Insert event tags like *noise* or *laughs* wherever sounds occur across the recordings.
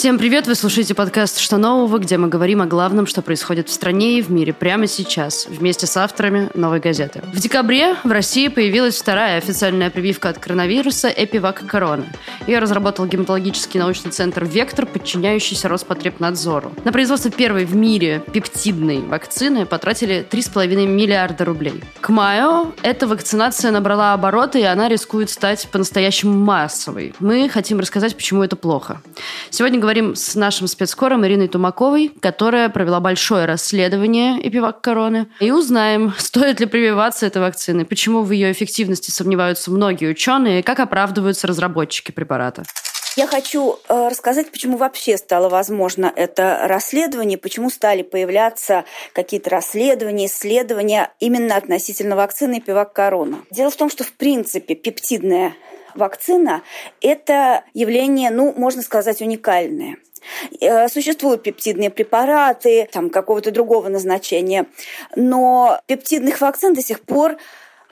Всем привет! Вы слушаете подкаст «Что нового?», где мы говорим о главном, что происходит в стране и в мире прямо сейчас, вместе с авторами «Новой газеты». В декабре в России появилась вторая официальная прививка от коронавируса «Эпивак Корона». Ее разработал гематологический научный центр «Вектор», подчиняющийся Роспотребнадзору. На производство первой в мире пептидной вакцины потратили 3,5 миллиарда рублей. К маю эта вакцинация набрала обороты, и она рискует стать по-настоящему массовой. Мы хотим рассказать, почему это плохо. Сегодня говорим с нашим спецкором Ириной Тумаковой, которая провела большое расследование эпивак короны, и узнаем, *laughs* стоит ли прививаться этой вакцины, почему в ее эффективности сомневаются многие ученые, и как оправдываются разработчики препарата. Я хочу э, рассказать, почему вообще стало возможно это расследование, почему стали появляться какие-то расследования, исследования именно относительно вакцины Пивак Корона. Дело в том, что в принципе пептидная вакцина – это явление, ну, можно сказать, уникальное. Э, существуют пептидные препараты там, какого-то другого назначения, но пептидных вакцин до сих пор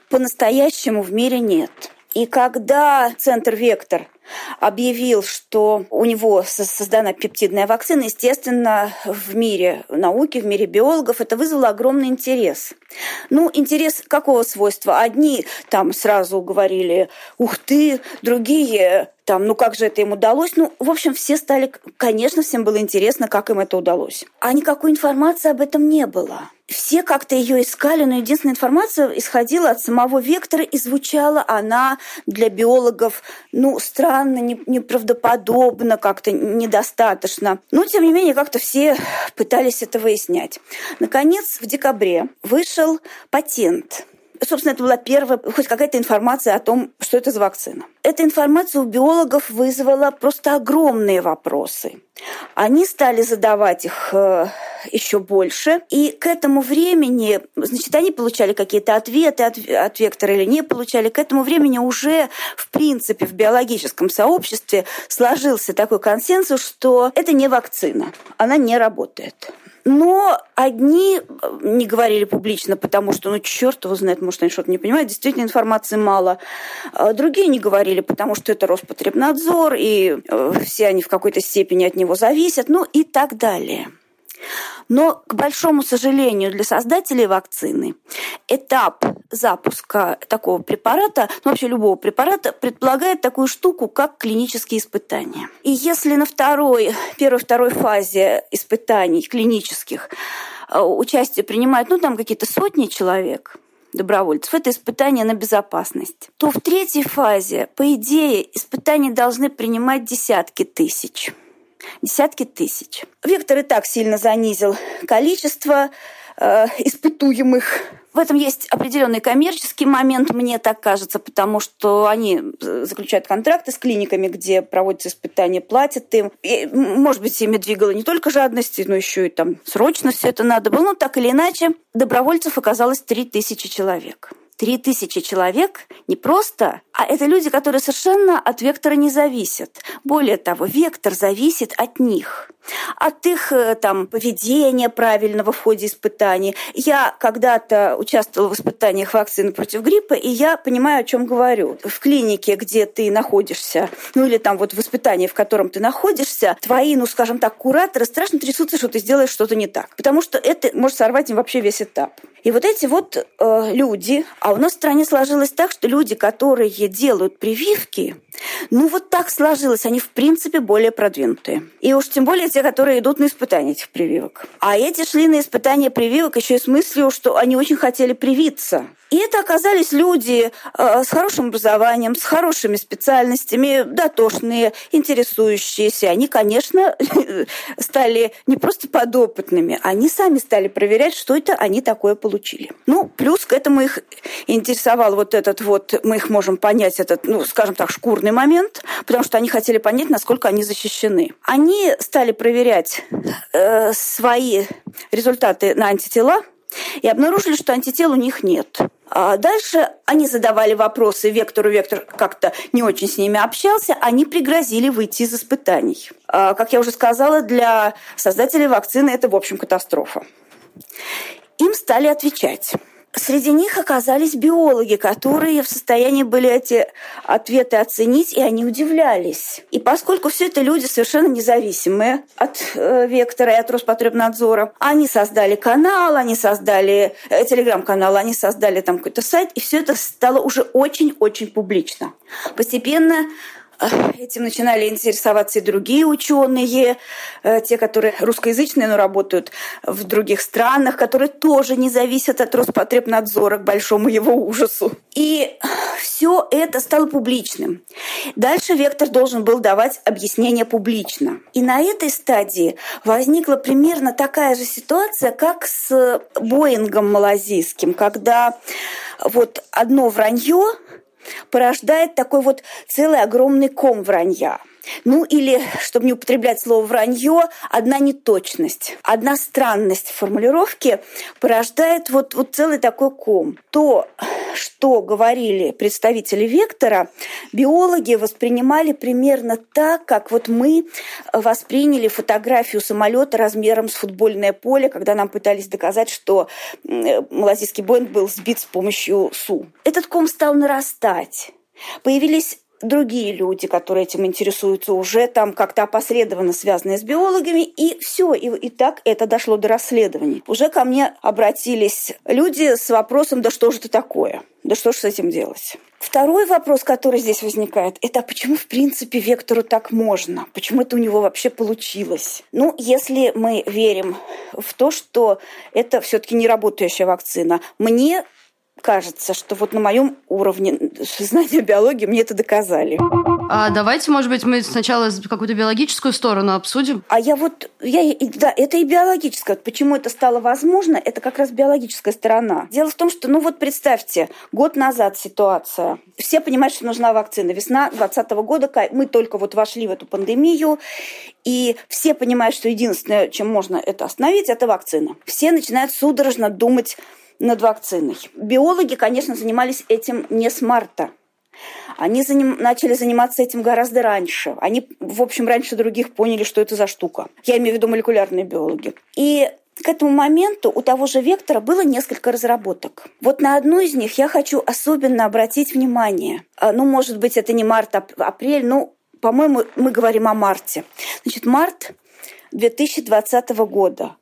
по-настоящему в мире нет. И когда Центр «Вектор» объявил, что у него создана пептидная вакцина, естественно, в мире науки, в мире биологов это вызвало огромный интерес. Ну, интерес какого свойства? Одни там сразу говорили, ух ты, другие там, ну как же это им удалось? Ну, в общем, все стали, конечно, всем было интересно, как им это удалось. А никакой информации об этом не было. Все как-то ее искали, но единственная информация исходила от самого вектора, и звучала она для биологов, ну, странно, неправдоподобно, как-то недостаточно. Но, тем не менее, как-то все пытались это выяснять. Наконец, в декабре вышел патент собственно, это была первая, хоть какая-то информация о том, что это за вакцина. Эта информация у биологов вызвала просто огромные вопросы. Они стали задавать их э, еще больше. И к этому времени, значит, они получали какие-то ответы от, от вектора или не получали. К этому времени уже, в принципе, в биологическом сообществе сложился такой консенсус, что это не вакцина, она не работает. Но одни э, не говорили публично, потому что, ну, черт его знает, может, они что-то не понимают, действительно информации мало. А другие не говорили, потому что это Роспотребнадзор, и э, все они в какой-то степени от него зависят, ну и так далее. Но, к большому сожалению, для создателей вакцины этап запуска такого препарата, ну вообще любого препарата, предполагает такую штуку, как клинические испытания. И если на второй, первой-второй фазе испытаний клинических э, участие принимают, ну там какие-то сотни человек, добровольцев. Это испытание на безопасность. То в третьей фазе, по идее, испытания должны принимать десятки тысяч десятки тысяч. Вектор и так сильно занизил количество э, испытуемых. В этом есть определенный коммерческий момент, мне так кажется, потому что они э, заключают контракты с клиниками, где проводятся испытания, платят им. И, может быть, ими двигала не только жадность, но еще и там срочно все это надо было. Но так или иначе, добровольцев оказалось 3000 человек. Три тысячи человек не просто, а это люди, которые совершенно от вектора не зависят. Более того, вектор зависит от них от их э, там, поведения правильного в ходе испытаний. Я когда-то участвовала в испытаниях вакцины против гриппа, и я понимаю, о чем говорю. В клинике, где ты находишься, ну или там вот в испытании, в котором ты находишься, твои, ну скажем так, кураторы страшно трясутся, что ты сделаешь что-то не так. Потому что это может сорвать им вообще весь этап. И вот эти вот э, люди, а у нас в стране сложилось так, что люди, которые делают прививки, ну вот так сложилось, они в принципе более продвинутые. И уж тем более те, которые идут на испытания этих прививок. А эти шли на испытания прививок еще и с мыслью, что они очень хотели привиться. И это оказались люди э, с хорошим образованием, с хорошими специальностями, дотошные, интересующиеся. Они, конечно, *laughs* стали не просто подопытными, они сами стали проверять, что это они такое получили. Ну, плюс к этому их интересовал вот этот вот, мы их можем понять, этот, ну, скажем так, шкурный момент, потому что они хотели понять, насколько они защищены. Они стали проверять э, свои результаты на антитела, и обнаружили, что антител у них нет. А дальше они задавали вопросы Вектору, Вектор как-то не очень с ними общался, они пригрозили выйти из испытаний. А, как я уже сказала, для создателей вакцины это, в общем, катастрофа. Им стали отвечать. Среди них оказались биологи, которые в состоянии были эти ответы оценить, и они удивлялись. И поскольку все это люди совершенно независимые от э, Вектора и от Роспотребнадзора, они создали канал, они создали э, телеграм-канал, они создали там какой-то сайт, и все это стало уже очень-очень публично. Постепенно Этим начинали интересоваться и другие ученые, э, те, которые русскоязычные, но работают в других странах, которые тоже не зависят от Роспотребнадзора, к большому его ужасу. И все это стало публичным. Дальше Вектор должен был давать объяснение публично. И на этой стадии возникла примерно такая же ситуация, как с Боингом малазийским, когда вот одно вранье порождает такой вот целый огромный ком вранья. Ну или, чтобы не употреблять слово вранье, одна неточность, одна странность формулировки порождает вот, вот целый такой ком. То, что говорили представители вектора, биологи воспринимали примерно так, как вот мы восприняли фотографию самолета размером с футбольное поле, когда нам пытались доказать, что малазийский Боинг был сбит с помощью СУ. Этот ком стал нарастать. Появились другие люди, которые этим интересуются, уже там как-то опосредованно связанные с биологами, и все, и, и так это дошло до расследований. Уже ко мне обратились люди с вопросом, да что же это такое? Да что же с этим делать? Второй вопрос, который здесь возникает, это почему, в принципе, Вектору так можно? Почему это у него вообще получилось? Ну, если мы верим в то, что это все-таки не работающая вакцина, мне кажется, что вот на моем уровне знания биологии мне это доказали. А давайте, может быть, мы сначала какую-то биологическую сторону обсудим. А я вот, я, да, это и биологическая. Почему это стало возможно, это как раз биологическая сторона. Дело в том, что, ну вот представьте, год назад ситуация. Все понимают, что нужна вакцина. Весна 2020 года, мы только вот вошли в эту пандемию, и все понимают, что единственное, чем можно это остановить, это вакцина. Все начинают судорожно думать над вакциной. Биологи, конечно, занимались этим не с марта. Они заним... начали заниматься этим гораздо раньше. Они, в общем, раньше других поняли, что это за штука. Я имею в виду молекулярные биологи. И к этому моменту у того же вектора было несколько разработок. Вот на одну из них я хочу особенно обратить внимание. А, ну, может быть, это не март, а апрель, ну, по-моему, мы говорим о марте. Значит, март 2020 года.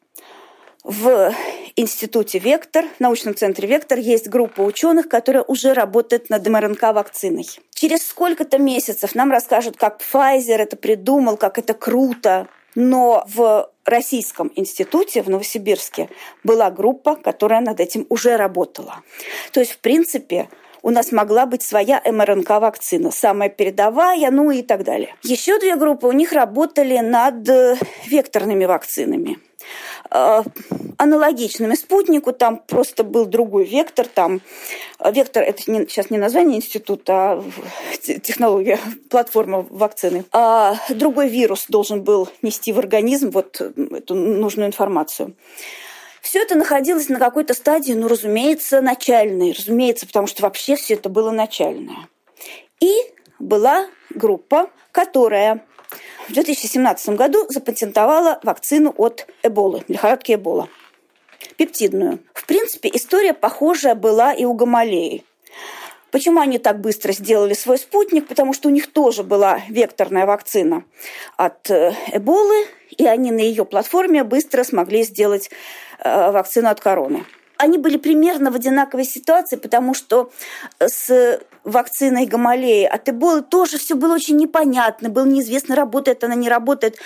В институте «Вектор», в научном центре «Вектор» есть группа ученых, которая уже работает над МРНК-вакциной. Через сколько-то месяцев нам расскажут, как Pfizer это придумал, как это круто. Но в Российском институте в Новосибирске была группа, которая над этим уже работала. То есть, в принципе, у нас могла быть своя МРНК-вакцина, самая передовая, ну и так далее. Еще две группы у них работали над векторными вакцинами. Э, аналогичными спутнику, там просто был другой вектор, там э, вектор, это не, сейчас не название института, а технология, *laughs* платформа вакцины. А другой вирус должен был нести в организм вот эту нужную информацию. Все это находилось на какой-то стадии, ну, разумеется, начальной, разумеется, потому что вообще все это было начальное. И была группа, которая в 2017 году запатентовала вакцину от Эболы, лихорадки Эбола, пептидную. В принципе, история похожая была и у Гамалеи. Почему они так быстро сделали свой спутник? Потому что у них тоже была векторная вакцина от э, Эболы, и они на ее платформе быстро смогли сделать э, вакцину от короны они были примерно в одинаковой ситуации, потому что с вакциной Гамалеи от Эболы тоже все было очень непонятно, было неизвестно, работает она, не работает.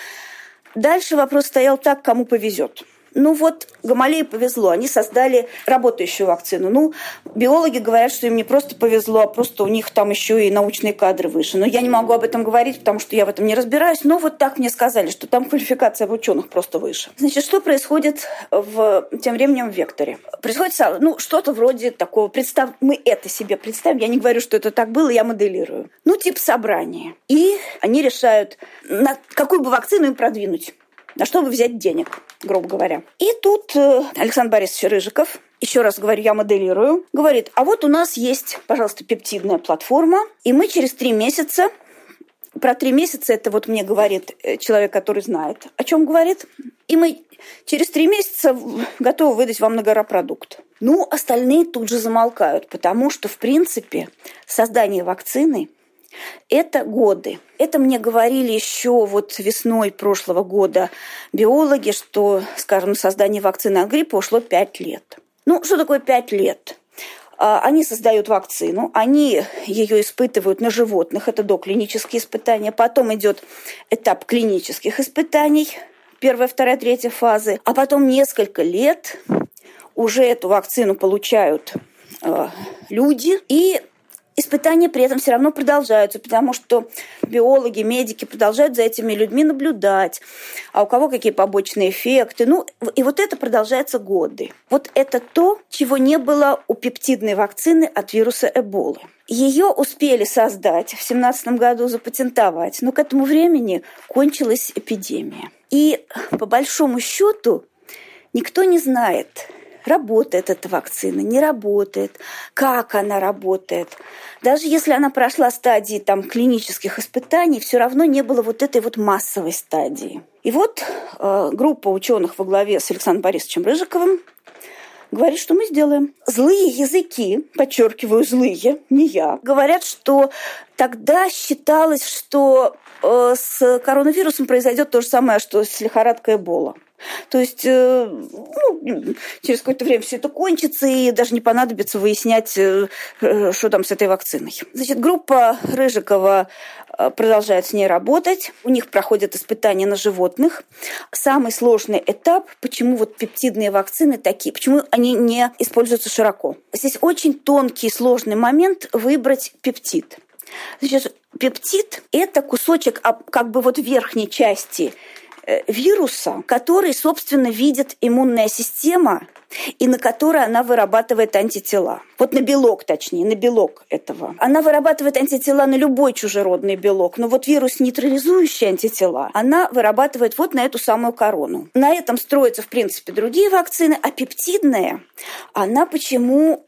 Дальше вопрос стоял так, кому повезет. Ну вот, Гамалеи повезло, они создали работающую вакцину. Ну, биологи говорят, что им не просто повезло, а просто у них там еще и научные кадры выше. Но я не могу об этом говорить, потому что я в этом не разбираюсь. Но вот так мне сказали, что там квалификация ученых просто выше. Значит, что происходит в, тем временем в векторе? Происходит ну, что-то вроде такого, представь, мы это себе представим, я не говорю, что это так было, я моделирую. Ну, типа собрания. И они решают, на какую бы вакцину им продвинуть на что бы взять денег, грубо говоря. И тут э, Александр Борисович Рыжиков, еще раз говорю, я моделирую, говорит, а вот у нас есть, пожалуйста, пептидная платформа, и мы через три месяца Про три месяца это вот мне говорит э, человек, который знает, о чем говорит. И мы через три месяца готовы выдать вам на гора продукт. Ну, остальные тут же замолкают, потому что, в принципе, создание вакцины это годы. Это мне говорили еще вот весной прошлого года биологи, что, скажем, создание вакцины от гриппа ушло 5 лет. Ну, что такое 5 лет? А, они создают вакцину, они ее испытывают на животных, это доклинические испытания. Потом идет этап клинических испытаний, первая, вторая, третья фазы. А потом несколько лет уже эту вакцину получают э, люди, и испытания при этом все равно продолжаются, потому что биологи, медики продолжают за этими людьми наблюдать, а у кого какие побочные эффекты. Ну, и вот это продолжается годы. Вот это то, чего не было у пептидной вакцины от вируса Эболы. Ее успели создать в 2017 году, запатентовать, но к этому времени кончилась эпидемия. И по большому счету никто не знает, работает эта вакцина, не работает, как она работает. Даже если она прошла стадии там, клинических испытаний, все равно не было вот этой вот массовой стадии. И вот э, группа ученых во главе с Александром Борисовичем Рыжиковым говорит, что мы сделаем. Злые языки, подчеркиваю, злые, не я, говорят, что тогда считалось, что э, с коронавирусом произойдет то же самое, что с лихорадкой Эбола. То есть э, ну, через какое-то время все это кончится, и даже не понадобится выяснять, э, э, что там с этой вакциной. Значит, группа Рыжикова продолжает с ней работать. У них проходят испытания на животных. Самый сложный этап, почему вот пептидные вакцины такие, почему они не используются широко. Здесь очень тонкий сложный момент выбрать пептид. Значит, пептид – это кусочек как бы вот верхней части Э, вируса, который, собственно, видит иммунная система и на который она вырабатывает антитела. Вот на белок, точнее, на белок этого. Она вырабатывает антитела на любой чужеродный белок, но вот вирус, нейтрализующий антитела, она вырабатывает вот на эту самую корону. На этом строятся, в принципе, другие вакцины, а пептидная, она почему,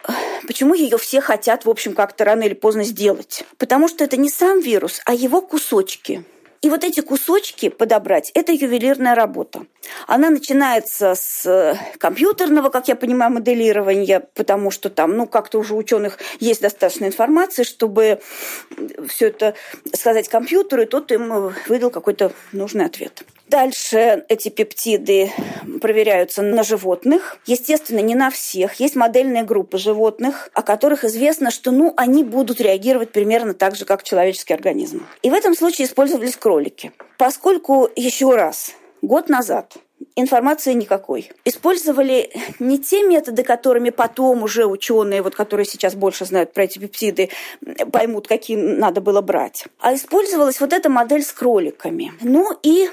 почему ее все хотят, в общем, как-то рано или поздно сделать? Потому что это не сам вирус, а его кусочки. И вот эти кусочки подобрать – это ювелирная работа. Она начинается с э, компьютерного, как я понимаю, моделирования, потому что там, ну, как-то уже ученых есть достаточно информации, чтобы все это сказать компьютеру, и тот им выдал какой-то нужный ответ. Дальше эти пептиды проверяются на животных. Естественно, не на всех. Есть модельные группы животных, о которых известно, что ну, они будут реагировать примерно так же, как человеческий организм. И в этом случае использовались кролики. Поскольку, еще раз, год назад информации никакой. Использовали не те методы, которыми потом уже ученые, вот, которые сейчас больше знают про эти пептиды, поймут, какие надо было брать. А использовалась вот эта модель с кроликами. Ну и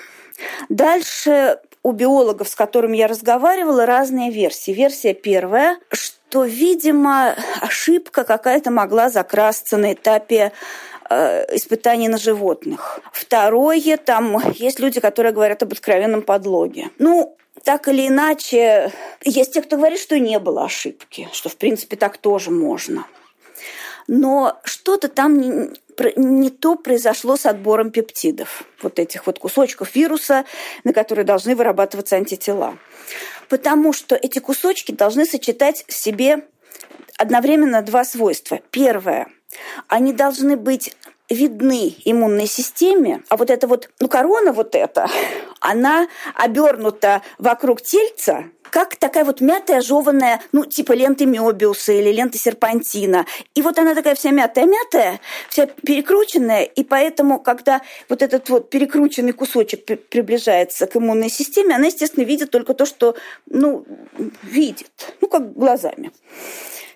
Дальше у биологов, с которыми я разговаривала, разные версии. Версия первая, что, видимо, ошибка какая-то могла закрасться на этапе э, испытаний на животных. Второе, там есть люди, которые говорят об откровенном подлоге. Ну, так или иначе, есть те, кто говорит, что не было ошибки, что, в принципе, так тоже можно. Но что-то там не то произошло с отбором пептидов, вот этих вот кусочков вируса, на которые должны вырабатываться антитела. Потому что эти кусочки должны сочетать в себе одновременно два свойства. Первое – они должны быть видны иммунной системе, а вот эта вот, ну, корона вот эта, *laughs* она обернута вокруг тельца, как такая вот мятая, жеванная, ну, типа ленты Мёбиуса или ленты серпантина. И вот она такая вся мятая-мятая, вся перекрученная, и поэтому, когда вот этот вот перекрученный кусочек приближается к иммунной системе, она, естественно, видит только то, что, ну, видит, ну, как глазами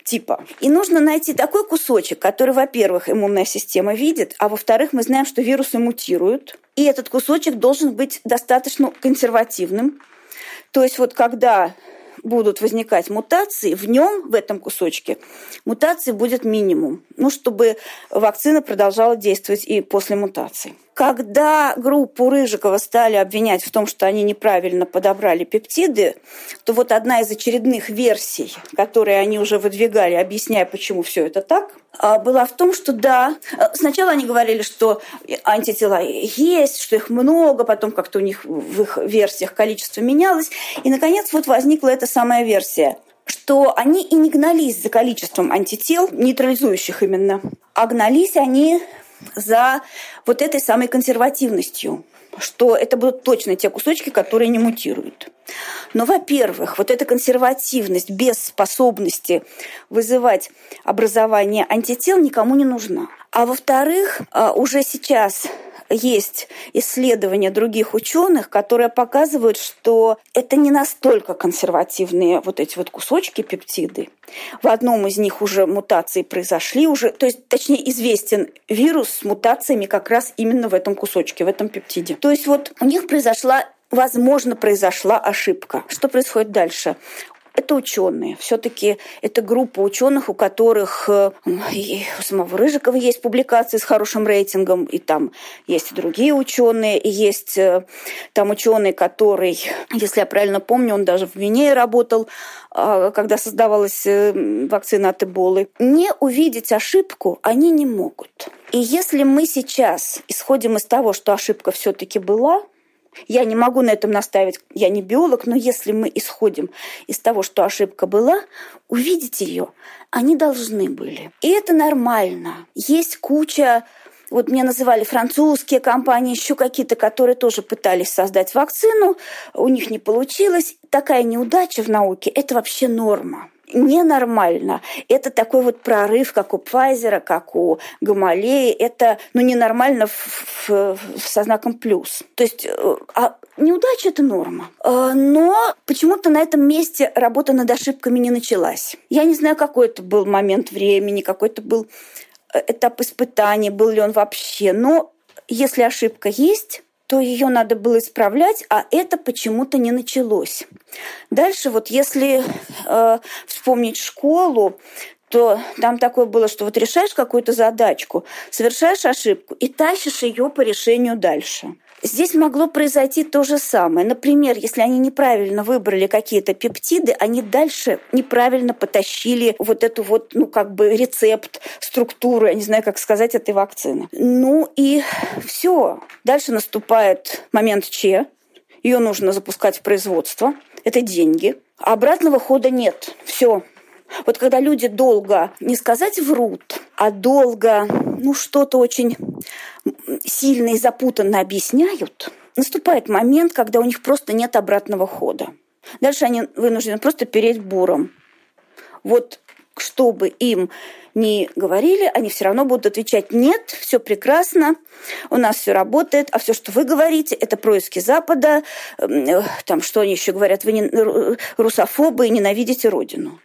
типа. И нужно найти такой кусочек, который, во-первых, иммунная система видит, а во-вторых, мы знаем, что вирусы мутируют. И этот кусочек должен быть достаточно консервативным. То есть вот когда будут возникать мутации, в нем, в этом кусочке, мутаций будет минимум. Ну, чтобы вакцина продолжала действовать и после мутаций. Когда группу Рыжикова стали обвинять в том, что они неправильно подобрали пептиды, то вот одна из очередных версий, которые они уже выдвигали, объясняя, почему все это так, а, была в том, что да, сначала они говорили, что антитела есть, что их много, потом как-то у них в их версиях количество менялось, и, наконец, вот возникла эта самая версия что они и не гнались за количеством антител, нейтрализующих именно, а гнались они за вот этой самой консервативностью, что это будут точно те кусочки, которые не мутируют. Но, во-первых, вот эта консервативность без способности вызывать образование антител никому не нужна. А во-вторых, а, уже сейчас есть исследования других ученых, которые показывают, что это не настолько консервативные вот эти вот кусочки пептиды. В одном из них уже мутации произошли, уже, то есть, точнее, известен вирус с мутациями как раз именно в этом кусочке, в этом пептиде. То есть вот у них произошла возможно, произошла ошибка. Что происходит дальше? Это ученые. Все-таки это группа ученых, у которых э, и у самого Рыжикова есть публикации с хорошим рейтингом, и там есть и другие ученые, и есть э, там ученый, который, если я правильно помню, он даже в Гвинее работал, а, когда создавалась э, вакцина от Эболы. Не увидеть ошибку они не могут. И если мы сейчас исходим из того, что ошибка все-таки была, я не могу на этом наставить, я не биолог, но если мы исходим из того, что ошибка была, увидеть ее они должны были. И это нормально. Есть куча вот мне называли французские компании, еще какие-то, которые тоже пытались создать вакцину, у них не получилось. Такая неудача в науке – это вообще норма ненормально. Это такой вот прорыв, как у Пфайзера, как у Гамалеи. Это ну, ненормально в, в, со знаком плюс. То есть э, а неудача – это норма. Э, но почему-то на этом месте работа над ошибками не началась. Я не знаю, какой это был момент времени, какой это был э, этап испытаний, был ли он вообще. Но если ошибка есть, то ее надо было исправлять, а это почему-то не началось. Дальше вот если э, вспомнить школу, то там такое было, что вот решаешь какую-то задачку, совершаешь ошибку и тащишь ее по решению дальше. Здесь могло произойти то же самое. Например, если они неправильно выбрали какие-то пептиды, они дальше неправильно потащили вот эту вот, ну, как бы рецепт, структуру, я не знаю, как сказать, этой вакцины. Ну и все. Дальше наступает момент Че. Ее нужно запускать в производство. Это деньги. А обратного хода нет. Все, вот когда люди долго, не сказать врут, а долго, ну, что-то очень сильно и запутанно объясняют, наступает момент, когда у них просто нет обратного хода. Дальше они вынуждены просто переть буром. Вот чтобы им не говорили, они все равно будут отвечать «нет, все прекрасно, у нас все работает, а все, что вы говорите, это происки Запада, э, там что они еще говорят, вы не русофобы и ненавидите Родину».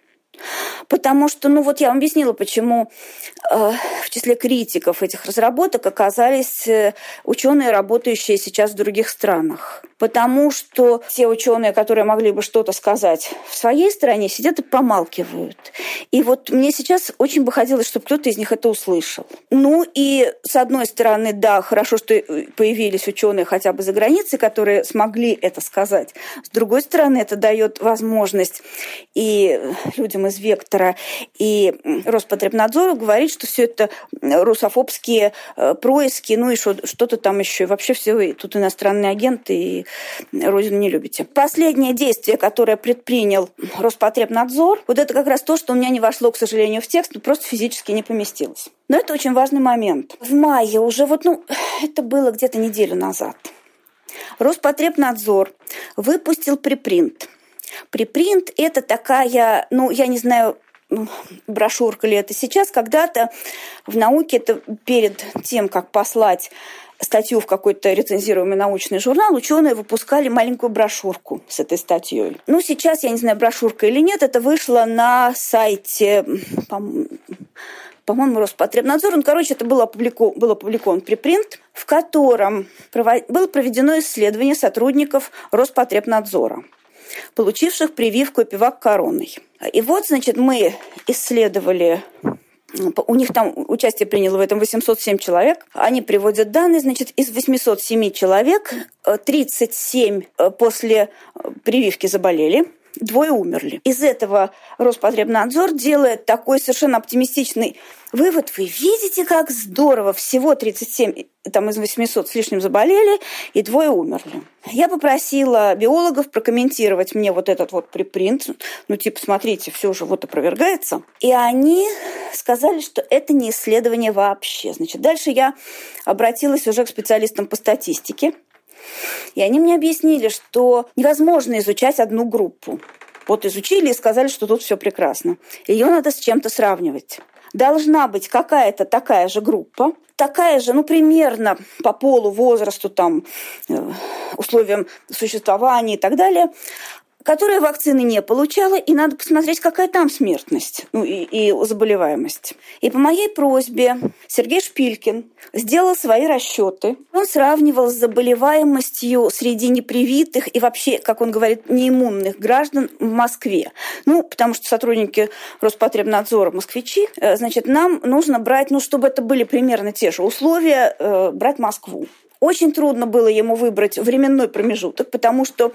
Потому что, ну вот я вам объяснила, почему э, в числе критиков этих разработок оказались э, ученые, работающие сейчас в других странах. Потому что те ученые, которые могли бы что-то сказать в своей стране, сидят и помалкивают. И вот мне сейчас очень бы хотелось, чтобы кто-то из них это услышал. Ну и с одной стороны, да, хорошо, что появились ученые хотя бы за границей, которые смогли это сказать. С другой стороны, это дает возможность и людям из «Вектора» и Роспотребнадзору говорить, что все это русофобские э, происки, ну и что-то там еще. И вообще все тут иностранные агенты и Родину не любите. Последнее действие, которое предпринял Роспотребнадзор, вот это как раз то, что у меня не вошло, к сожалению, в текст, но просто физически не поместилось. Но это очень важный момент. В мае уже вот, ну, *sighs* это было где-то неделю назад. Роспотребнадзор выпустил припринт Припринт – это такая, ну, я не знаю, брошюрка ли это сейчас, когда-то в науке это перед тем, как послать статью в какой-то рецензируемый научный журнал, ученые выпускали маленькую брошюрку с этой статьей. Ну, сейчас, я не знаю, брошюрка или нет, это вышло на сайте, по-моему, Роспотребнадзор. Ну, короче, это было, опубликован, был опубликован припринт, в котором было проведено исследование сотрудников Роспотребнадзора. Получивших прививку эпивак короной. И вот, значит, мы исследовали у них там участие приняло в этом 807 человек. Они приводят данные, значит, из 807 человек 37 э, э, после э, прививки заболели, двое умерли. Из этого Роспотребнадзор делает такой совершенно оптимистичный вывод. Вы видите, как здорово. Всего 37 там, из 800 с лишним заболели, и двое умерли. Я попросила биологов прокомментировать мне вот этот вот припринт. Ну, типа, смотрите, все уже вот опровергается. И они сказали, что это не исследование вообще. Значит, дальше я обратилась уже к специалистам по статистике. И они мне объяснили, что невозможно изучать одну группу. Вот изучили и сказали, что тут все прекрасно. Ее надо с чем-то сравнивать. Должна быть какая-то такая же группа, такая же, ну, примерно по полу, возрасту, там, э, условиям существования и так далее, которая вакцины не получала, и надо посмотреть, какая там смертность ну, и, и заболеваемость. И по моей просьбе Сергей Шпилькин сделал свои расчеты. Он сравнивал с заболеваемостью среди непривитых и вообще, как он говорит, неиммунных граждан в Москве. Ну, потому что сотрудники Роспотребнадзора москвичи, э, значит, нам нужно брать, ну, чтобы это были примерно те же условия, э, брать Москву. Очень трудно было ему выбрать временной промежуток, потому что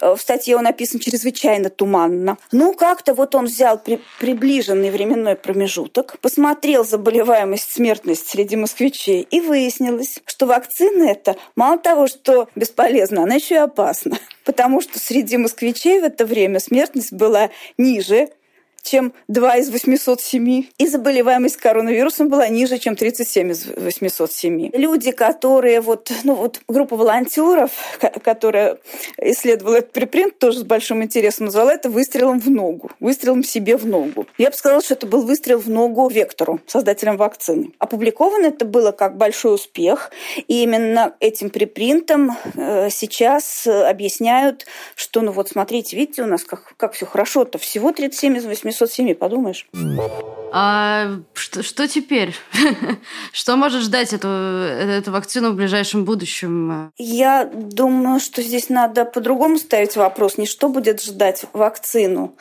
в статье он написан чрезвычайно туманно. Ну, как-то вот он взял при, приближенный временной промежуток, посмотрел заболеваемость, смертность среди москвичей, и выяснилось, что вакцина это мало того, что бесполезна, она еще и опасна. Потому что среди москвичей в это время смертность была ниже, чем 2 из 807. И заболеваемость коронавирусом была ниже, чем 37 из 807. Люди, которые вот, ну вот группа волонтеров, которая исследовала этот припринт, тоже с большим интересом назвала это выстрелом в ногу, выстрелом себе в ногу. Я бы сказала, что это был выстрел в ногу Вектору, создателям вакцины. Опубликовано это было как большой успех, и именно этим припринтом э, сейчас объясняют, что, ну вот смотрите, видите, у нас как, как все хорошо-то, всего 37 из 800 807, подумаешь. А что, что теперь? *laughs* что может ждать эту, эту вакцину в ближайшем будущем? Я думаю, что здесь надо по-другому ставить вопрос. Не что будет ждать вакцину,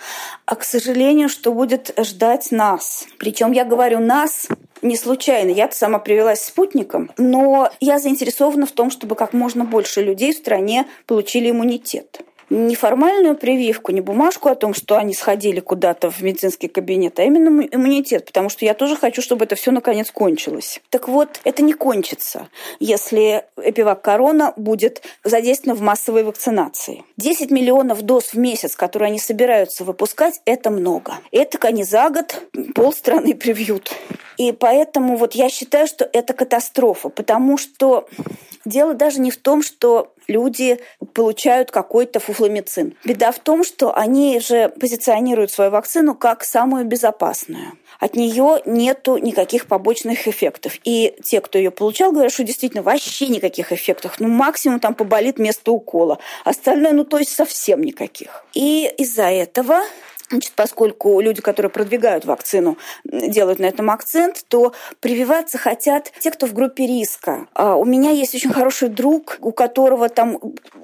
а, к сожалению, что будет ждать нас. Причем я говорю нас не случайно. Я сама привелась спутником, но я заинтересована в том, чтобы как можно больше людей в стране получили иммунитет не формальную прививку, не бумажку о том, что они сходили куда-то в медицинский кабинет, а именно иммунитет, потому что я тоже хочу, чтобы это все наконец кончилось. Так вот, это не кончится, если эпивак корона будет задействован в массовой вакцинации. 10 миллионов доз в месяц, которые они собираются выпускать, это много. Это они за год полстраны привьют. И поэтому вот я считаю, что это катастрофа, потому что дело даже не в том, что люди получают какой-то фуфломицин. Беда в том, что они же позиционируют свою вакцину как самую безопасную. От нее нету никаких побочных эффектов. И те, кто ее получал, говорят, что действительно вообще никаких эффектов. Ну, максимум там поболит место укола. Остальное, ну, то есть совсем никаких. И из-за этого Значит, поскольку люди, которые продвигают вакцину, делают на этом акцент, то прививаться хотят те, кто в группе риска. А у меня есть очень хороший друг, у которого там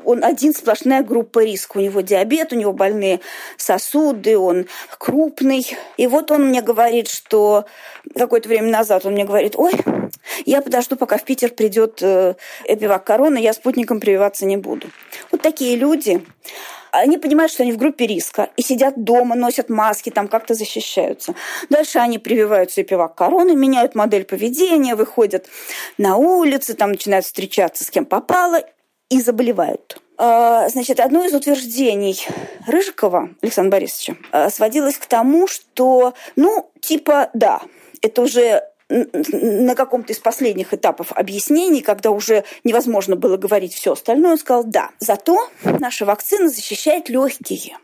он один сплошная группа риска. У него диабет, у него больные сосуды, он крупный. И вот он мне говорит, что какое-то время назад он мне говорит, ой, я подожду, пока в Питер придет э, эпивак корона, я спутником прививаться не буду. Вот такие люди они понимают, что они в группе риска и сидят дома, носят маски, там как-то защищаются. Дальше они прививаются и пивак короны, меняют модель поведения, выходят на улицы, там начинают встречаться с кем попало и заболевают. А, значит, одно из утверждений Рыжикова Александра Борисовича а, сводилось к тому, что, ну, типа, да, это уже на каком-то из последних этапов объяснений, когда уже невозможно было говорить все остальное, он сказал, да, зато наша вакцина защищает легкие.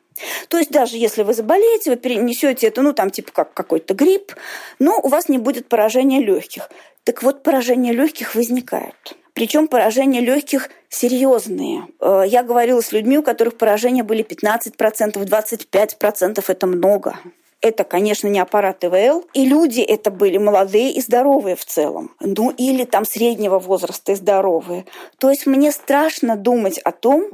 То есть даже если вы заболеете, вы перенесете это, ну там типа как какой-то грипп, но у вас не будет поражения легких. Так вот, поражения легких возникают. Причем поражения легких серьезные. Э, я говорила с людьми, у которых поражения были 15%, 25%, это много. Это, конечно, не аппарат ИВЛ, и люди это были молодые и здоровые в целом, ну или там среднего возраста и здоровые. То есть мне страшно думать о том,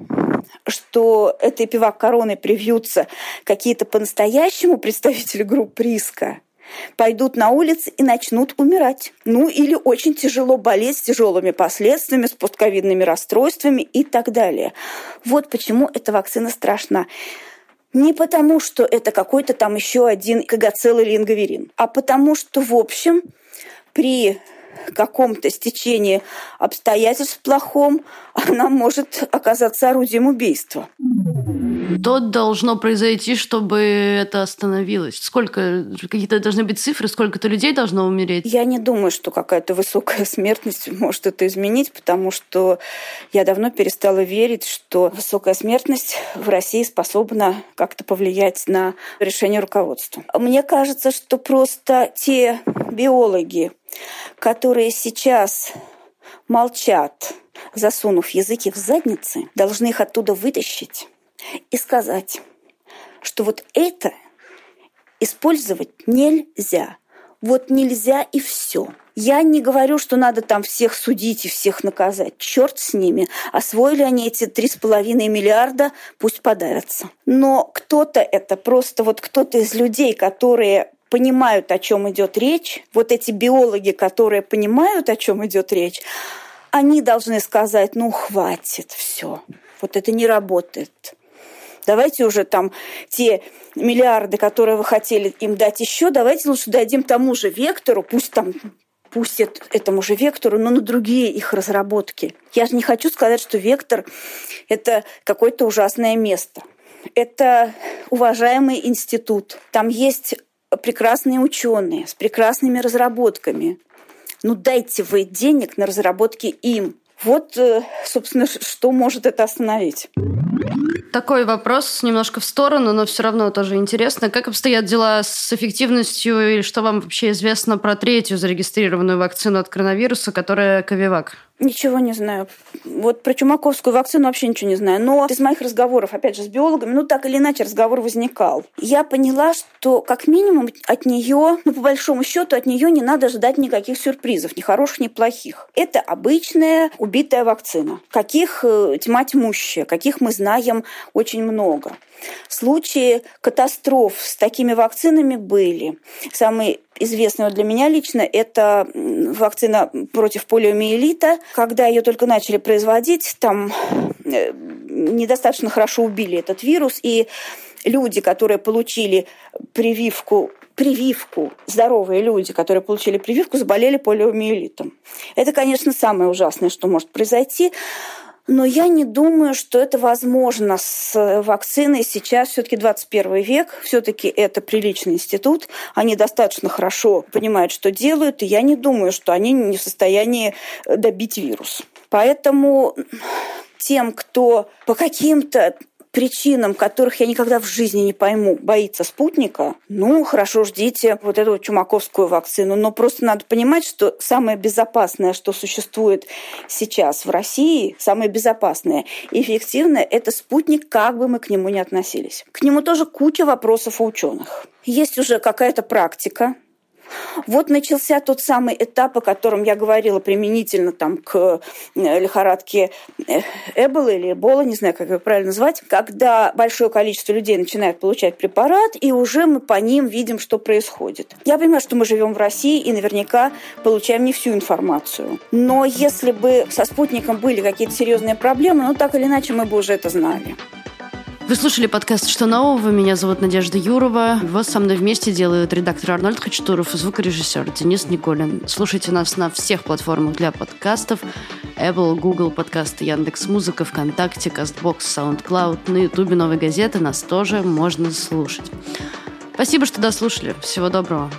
что этой пивак короны привьются какие-то по-настоящему представители групп риска, пойдут на улицы и начнут умирать. Ну или очень тяжело болеть с тяжелыми последствиями, с постковидными расстройствами и так далее. Вот почему эта вакцина страшна. Не потому, что это какой-то там еще один кагацел или ингаверин, а потому что, в общем, при каком-то стечении обстоятельств плохом, она может оказаться орудием убийства. Что должно произойти, чтобы это остановилось? Сколько, какие-то должны быть цифры, сколько-то людей должно умереть? Я не думаю, что какая-то высокая *laughs* смертность может это изменить, потому что я давно перестала верить, что высокая смертность в России способна как-то повлиять на решение руководства. Мне кажется, что просто те биологи, которые сейчас молчат, засунув языки в задницы, должны их оттуда вытащить и сказать, что вот это использовать нельзя. Вот нельзя и все. Я не говорю, что надо там всех судить и всех наказать. Черт с ними. Освоили они эти три с половиной миллиарда, пусть подавятся. Но кто-то это просто вот кто-то из людей, которые понимают, о чем идет речь, вот эти биологи, которые понимают, о чем идет речь, они должны сказать, ну хватит, все, вот это не работает. Давайте уже там те миллиарды, которые вы хотели им дать еще, давайте лучше дадим тому же вектору, пусть там пусть этому же вектору, но на другие их разработки. Я же не хочу сказать, что вектор – это какое-то ужасное место. Это уважаемый институт. Там есть прекрасные ученые с прекрасными разработками. Ну дайте вы денег на разработки им. Вот, э, собственно, что может это остановить. Такой вопрос немножко в сторону, но все равно тоже интересно. Как обстоят дела с эффективностью или что вам вообще известно про третью зарегистрированную вакцину от коронавируса, которая Ковивак? Ничего не знаю. Вот про чумаковскую вакцину вообще ничего не знаю. Но из моих разговоров, опять же, с биологами, ну так или иначе разговор возникал. Я поняла, что как минимум от нее, ну по большому счету, от нее не надо ждать никаких сюрпризов, ни хороших, ни плохих. Это обычная убитая вакцина. Каких э, тьма тьмущая, каких мы знаем очень много. Случаи катастроф с такими вакцинами были. Самый известный для меня лично – это вакцина против полиомиелита. Когда ее только начали производить, там э, недостаточно хорошо убили этот вирус, и люди, которые получили прививку прививку, здоровые люди, которые получили прививку, заболели полиомиелитом. Это, конечно, самое ужасное, что может произойти. Но я не думаю, что это возможно с вакциной. Сейчас все-таки 21 век, все-таки это приличный институт. Они достаточно хорошо понимают, что делают, и я не думаю, что они не в состоянии добить вирус. Поэтому тем, кто по каким-то причинам, которых я никогда в жизни не пойму, боится спутника, ну, хорошо, ждите вот эту чумаковскую вакцину. Но просто надо понимать, что самое безопасное, что существует сейчас в России, самое безопасное и эффективное, это спутник, как бы мы к нему ни относились. К нему тоже куча вопросов у ученых. Есть уже какая-то практика, вот начался тот самый этап, о котором я говорила применительно там, к э, лихорадке э, Эбола или Эбола, не знаю, как ее правильно назвать, когда большое количество людей начинает получать препарат, и уже мы по ним видим, что происходит. Я понимаю, что мы живем в России и наверняка получаем не всю информацию. Но если бы со спутником были какие-то серьезные проблемы, ну так или иначе мы бы уже это знали. Вы слушали подкаст «Что нового?». Меня зовут Надежда Юрова. Его со мной вместе делают редактор Арнольд Хачатуров и звукорежиссер Денис Николин. Слушайте нас на всех платформах для подкастов. Apple, Google подкасты, Яндекс Музыка, ВКонтакте, Castbox, SoundCloud. На Ютубе Новой газеты нас тоже можно слушать. Спасибо, что дослушали. Всего доброго.